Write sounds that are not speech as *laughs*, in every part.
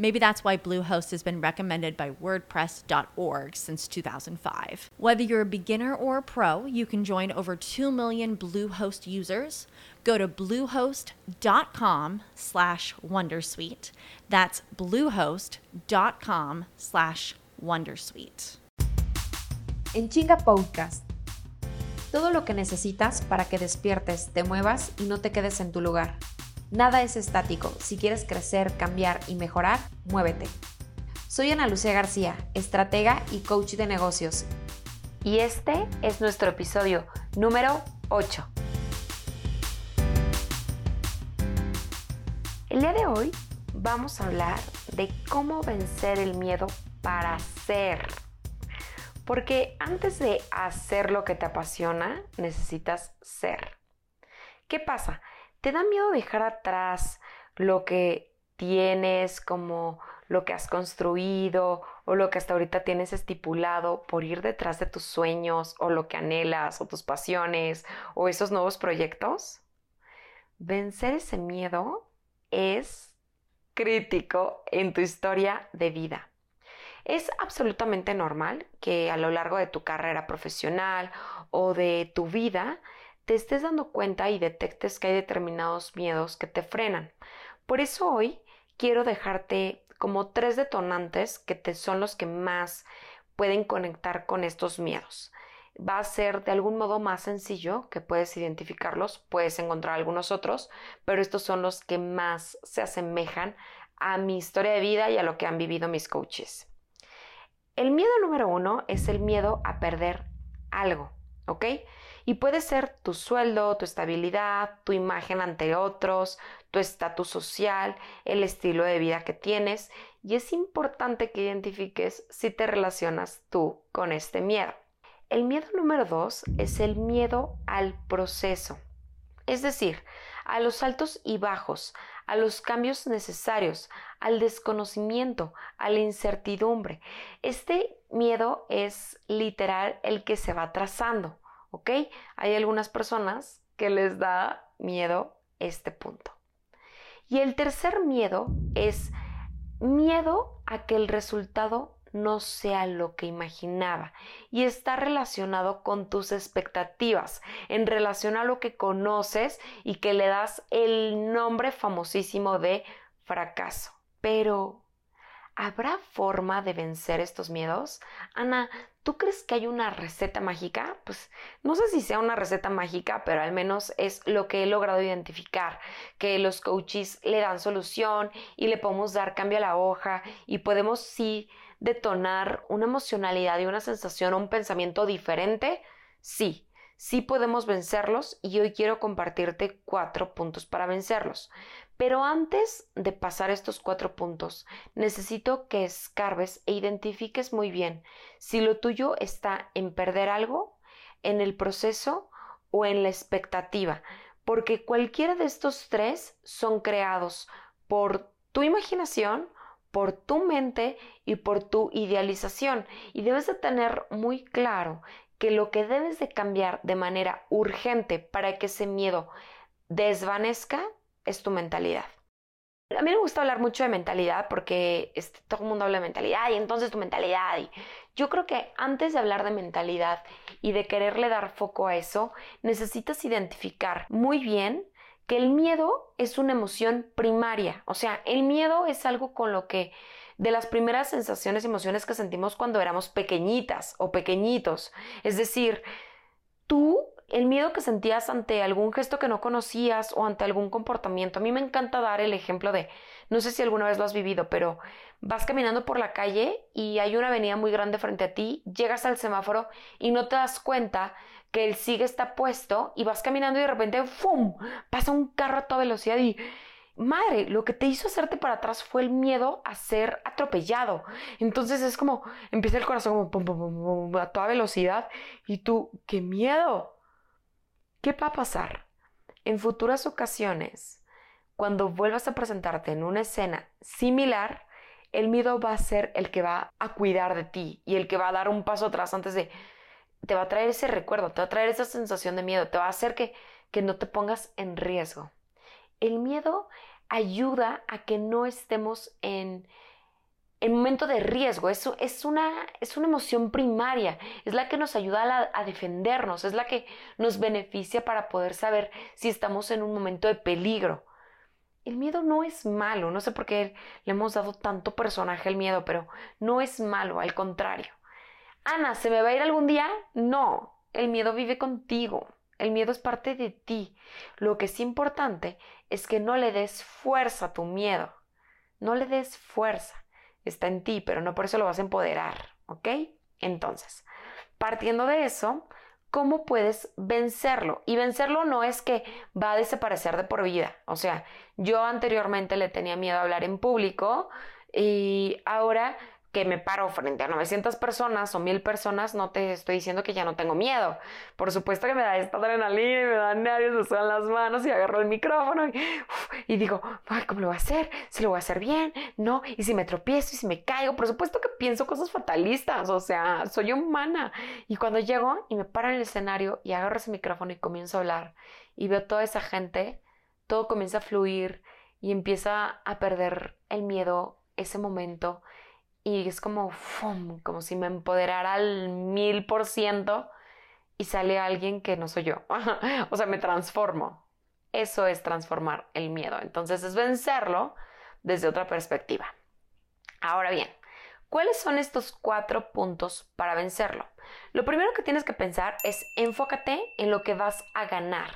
Maybe that's why Bluehost has been recommended by WordPress.org since 2005. Whether you're a beginner or a pro, you can join over 2 million Bluehost users. Go to bluehost.com slash Wondersuite. That's bluehost.com slash Wondersuite. En Chinga Podcast. Todo lo que necesitas para que despiertes, te muevas y no te quedes en tu lugar. Nada es estático. Si quieres crecer, cambiar y mejorar, muévete. Soy Ana Lucía García, estratega y coach de negocios. Y este es nuestro episodio número 8. El día de hoy vamos a hablar de cómo vencer el miedo para ser. Porque antes de hacer lo que te apasiona, necesitas ser. ¿Qué pasa? ¿Te da miedo dejar atrás lo que tienes, como lo que has construido o lo que hasta ahorita tienes estipulado por ir detrás de tus sueños o lo que anhelas o tus pasiones o esos nuevos proyectos? Vencer ese miedo es crítico en tu historia de vida. Es absolutamente normal que a lo largo de tu carrera profesional o de tu vida te estés dando cuenta y detectes que hay determinados miedos que te frenan. Por eso hoy quiero dejarte como tres detonantes que te son los que más pueden conectar con estos miedos. Va a ser de algún modo más sencillo que puedes identificarlos, puedes encontrar algunos otros, pero estos son los que más se asemejan a mi historia de vida y a lo que han vivido mis coaches. El miedo número uno es el miedo a perder algo, ¿ok? Y puede ser tu sueldo, tu estabilidad, tu imagen ante otros, tu estatus social, el estilo de vida que tienes. Y es importante que identifiques si te relacionas tú con este miedo. El miedo número dos es el miedo al proceso. Es decir, a los altos y bajos, a los cambios necesarios, al desconocimiento, a la incertidumbre. Este miedo es literal el que se va trazando, ¿ok? Hay algunas personas que les da miedo este punto. Y el tercer miedo es miedo a que el resultado no sea lo que imaginaba y está relacionado con tus expectativas, en relación a lo que conoces y que le das el nombre famosísimo de fracaso. Pero, ¿habrá forma de vencer estos miedos? Ana, ¿tú crees que hay una receta mágica? Pues no sé si sea una receta mágica, pero al menos es lo que he logrado identificar, que los coaches le dan solución y le podemos dar cambio a la hoja y podemos sí detonar una emocionalidad y una sensación o un pensamiento diferente, sí, sí podemos vencerlos y hoy quiero compartirte cuatro puntos para vencerlos. Pero antes de pasar estos cuatro puntos, necesito que escarbes e identifiques muy bien si lo tuyo está en perder algo, en el proceso o en la expectativa, porque cualquiera de estos tres son creados por tu imaginación por tu mente y por tu idealización. Y debes de tener muy claro que lo que debes de cambiar de manera urgente para que ese miedo desvanezca es tu mentalidad. A mí me gusta hablar mucho de mentalidad porque este, todo el mundo habla de mentalidad y entonces tu mentalidad. Y yo creo que antes de hablar de mentalidad y de quererle dar foco a eso, necesitas identificar muy bien que el miedo es una emoción primaria, o sea, el miedo es algo con lo que de las primeras sensaciones y emociones que sentimos cuando éramos pequeñitas o pequeñitos. Es decir, tú el miedo que sentías ante algún gesto que no conocías o ante algún comportamiento. A mí me encanta dar el ejemplo de, no sé si alguna vez lo has vivido, pero vas caminando por la calle y hay una avenida muy grande frente a ti, llegas al semáforo y no te das cuenta que el sigue está puesto y vas caminando y de repente ¡fum! pasa un carro a toda velocidad y madre, lo que te hizo hacerte para atrás fue el miedo a ser atropellado. Entonces es como, empieza el corazón como a toda velocidad y tú, qué miedo. ¿Qué va a pasar? En futuras ocasiones, cuando vuelvas a presentarte en una escena similar, el miedo va a ser el que va a cuidar de ti y el que va a dar un paso atrás antes de... Te va a traer ese recuerdo, te va a traer esa sensación de miedo, te va a hacer que, que no te pongas en riesgo. El miedo ayuda a que no estemos en, en momento de riesgo. Eso es una, es una emoción primaria, es la que nos ayuda a, a, defendernos, es la que nos beneficia para poder saber si estamos en un momento de peligro. El miedo no es malo, no sé por qué le hemos dado tanto personaje al miedo, pero no es malo, al contrario. Ana, ¿se me va a ir algún día? No, el miedo vive contigo. El miedo es parte de ti. Lo que es importante es que no le des fuerza a tu miedo. No le des fuerza. Está en ti, pero no por eso lo vas a empoderar, ¿ok? Entonces, partiendo de eso, ¿cómo puedes vencerlo? Y vencerlo no es que va a desaparecer de por vida. O sea, yo anteriormente le tenía miedo a hablar en público y ahora que me paro frente a 900 personas o 1000 personas, no te estoy diciendo que ya no tengo miedo. Por supuesto que me da esta adrenalina y me dan nervios, me suenan las manos y agarro el micrófono y, digo, ay, ¿cómo lo voy a hacer? ¿Si lo voy a hacer bien? No, y si me tropiezo y si me caigo, por supuesto que pienso cosas fatalistas, o sea, soy humana. Y cuando llego y me paro en el escenario y agarro ese micrófono y comienzo a hablar y veo toda esa gente, todo comienza a fluir y empieza a perder el miedo ese momento y es como, como si me empoderara al mil por ciento y sale alguien que no soy yo. *laughs* o sea, me transformo. Eso es transformar el miedo. Entonces es vencerlo desde otra perspectiva. Ahora bien, ¿cuáles son estos cuatro puntos para vencerlo? Lo primero que tienes que pensar es enfócate en lo que vas a ganar.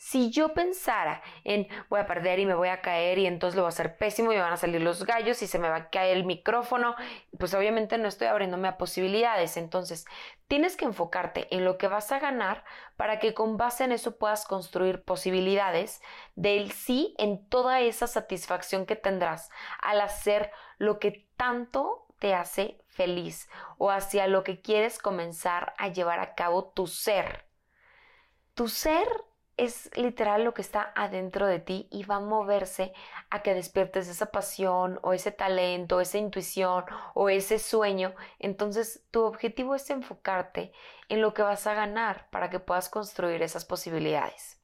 Si yo pensara en voy a perder y me voy a caer y entonces lo voy a hacer pésimo y me van a salir los gallos y se me va a caer el micrófono, pues obviamente no estoy abriéndome a posibilidades. Entonces, tienes que enfocarte en lo que vas a ganar para que con base en eso puedas construir posibilidades del sí en toda esa satisfacción que tendrás al hacer lo que tanto te hace feliz o hacia lo que quieres comenzar a llevar a cabo tu ser. Tu ser es literal lo que está adentro de ti y va a moverse a que despiertes esa pasión o ese talento, esa intuición o ese sueño. Entonces tu objetivo es enfocarte en lo que vas a ganar para que puedas construir esas posibilidades.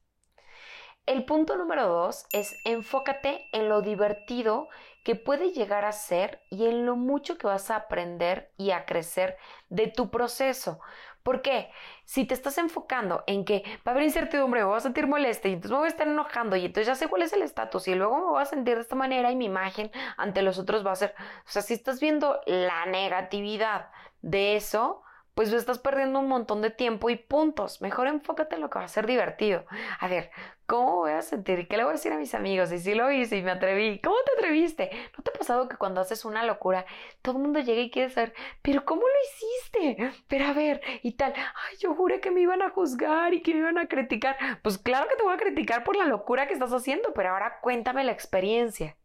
El punto número dos es enfócate en lo divertido que puede llegar a ser y en lo mucho que vas a aprender y a crecer de tu proceso. ¿Por qué? Si te estás enfocando en que va a haber incertidumbre, me voy a sentir molesta y entonces me voy a estar enojando y entonces ya sé cuál es el estatus y luego me voy a sentir de esta manera y mi imagen ante los otros va a ser, o sea, si estás viendo la negatividad de eso, pues estás perdiendo un montón de tiempo y puntos. Mejor enfócate en lo que va a ser divertido. A ver, ¿cómo voy a sentir? ¿Qué le voy a decir a mis amigos? Y si lo hice y me atreví. ¿Cómo te atreviste? ¿No te ha pasado que cuando haces una locura, todo el mundo llega y quiere saber, pero ¿cómo lo hiciste? Pero a ver, y tal, ay, yo juré que me iban a juzgar y que me iban a criticar. Pues claro que te voy a criticar por la locura que estás haciendo, pero ahora cuéntame la experiencia.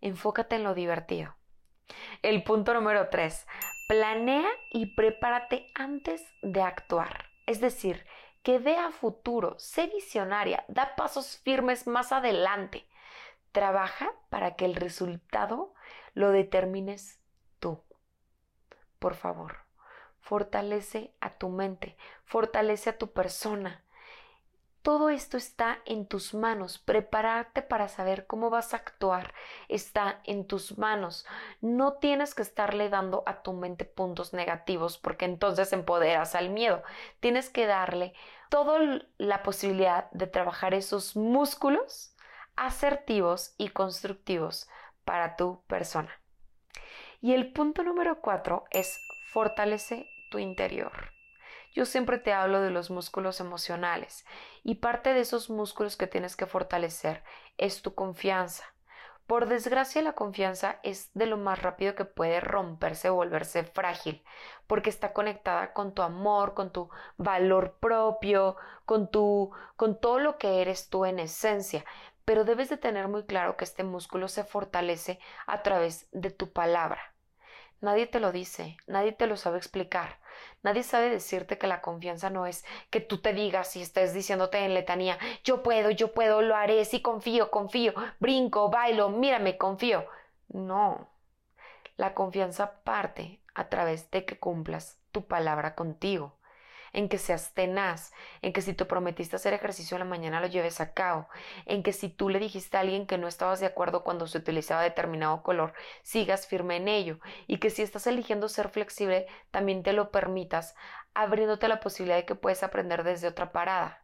Enfócate en lo divertido. El punto número tres, Planea y prepárate antes de actuar. Es decir, que vea futuro, sé visionaria, da pasos firmes más adelante. Trabaja para que el resultado lo determines tú. Por favor, fortalece a tu mente, fortalece a tu persona. Todo esto está en tus manos. Prepararte para saber cómo vas a actuar está en tus manos. No tienes que estarle dando a tu mente puntos negativos porque entonces empoderas al miedo. Tienes que darle toda la posibilidad de trabajar esos músculos asertivos y constructivos para tu persona. Y el punto número cuatro es fortalece tu interior. Yo siempre te hablo de los músculos emocionales y parte de esos músculos que tienes que fortalecer es tu confianza. Por desgracia, la confianza es de lo más rápido que puede romperse volverse frágil, porque está conectada con tu amor, con tu valor propio, con tu con todo lo que eres tú en esencia. Pero debes de tener muy claro que este músculo se fortalece a través de tu palabra. Nadie te lo dice, nadie te lo sabe explicar. Nadie sabe decirte que la confianza no es que tú te digas y estés diciéndote en letanía, yo puedo, yo puedo, lo haré, sí confío, confío, brinco, bailo, mírame, confío. No. La confianza parte a través de que cumplas tu palabra contigo en que seas tenaz, en que si te prometiste hacer ejercicio en la mañana lo lleves a cabo, en que si tú le dijiste a alguien que no estabas de acuerdo cuando se utilizaba determinado color, sigas firme en ello, y que si estás eligiendo ser flexible, también te lo permitas, abriéndote la posibilidad de que puedes aprender desde otra parada.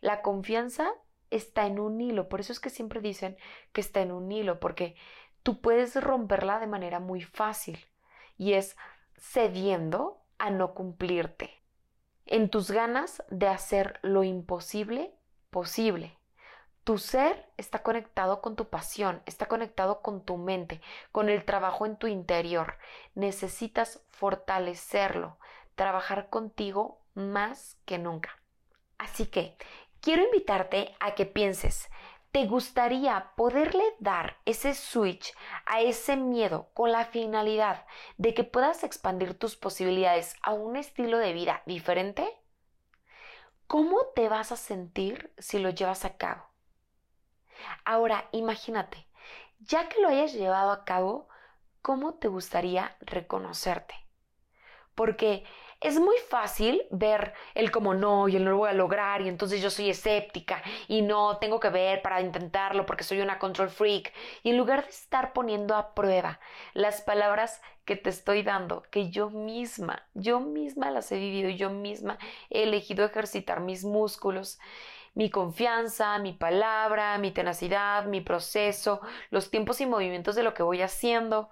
La confianza está en un hilo, por eso es que siempre dicen que está en un hilo, porque tú puedes romperla de manera muy fácil, y es cediendo a no cumplirte en tus ganas de hacer lo imposible posible. Tu ser está conectado con tu pasión, está conectado con tu mente, con el trabajo en tu interior. Necesitas fortalecerlo, trabajar contigo más que nunca. Así que quiero invitarte a que pienses, ¿Te gustaría poderle dar ese switch a ese miedo con la finalidad de que puedas expandir tus posibilidades a un estilo de vida diferente? ¿Cómo te vas a sentir si lo llevas a cabo? Ahora, imagínate, ya que lo hayas llevado a cabo, ¿cómo te gustaría reconocerte? Porque es muy fácil ver el como no y el no lo voy a lograr y entonces yo soy escéptica y no tengo que ver para intentarlo porque soy una control freak y en lugar de estar poniendo a prueba las palabras que te estoy dando, que yo misma, yo misma las he vivido, yo misma he elegido ejercitar mis músculos, mi confianza, mi palabra, mi tenacidad, mi proceso, los tiempos y movimientos de lo que voy haciendo.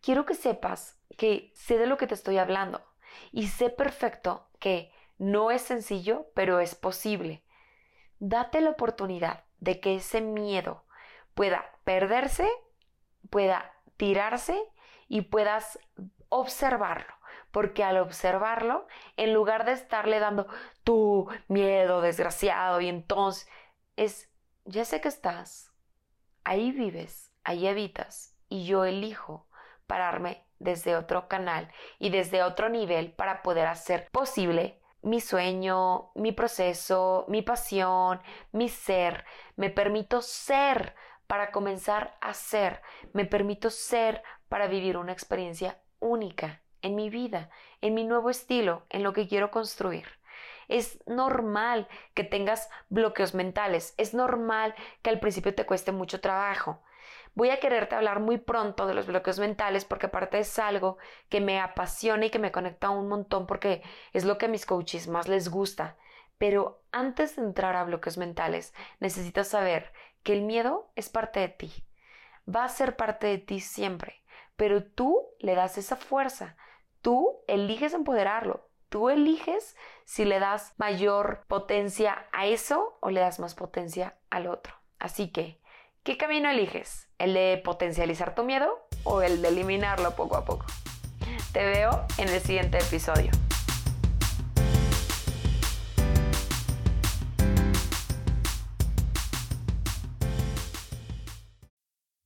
Quiero que sepas que sé de lo que te estoy hablando y sé perfecto que no es sencillo, pero es posible. Date la oportunidad de que ese miedo pueda perderse, pueda tirarse y puedas observarlo. Porque al observarlo, en lugar de estarle dando tu miedo desgraciado y entonces es, ya sé que estás, ahí vives, ahí habitas y yo elijo pararme desde otro canal y desde otro nivel para poder hacer posible mi sueño, mi proceso, mi pasión, mi ser. Me permito ser para comenzar a ser. Me permito ser para vivir una experiencia única en mi vida, en mi nuevo estilo, en lo que quiero construir. Es normal que tengas bloqueos mentales, es normal que al principio te cueste mucho trabajo. Voy a quererte hablar muy pronto de los bloqueos mentales porque aparte es algo que me apasiona y que me conecta un montón porque es lo que a mis coaches más les gusta. Pero antes de entrar a bloqueos mentales, necesitas saber que el miedo es parte de ti. Va a ser parte de ti siempre, pero tú le das esa fuerza. Tú eliges empoderarlo. Tú eliges si le das mayor potencia a eso o le das más potencia al otro. Así que ¿Qué camino eliges? ¿El de potencializar tu miedo o el de eliminarlo poco a poco? Te veo en el siguiente episodio.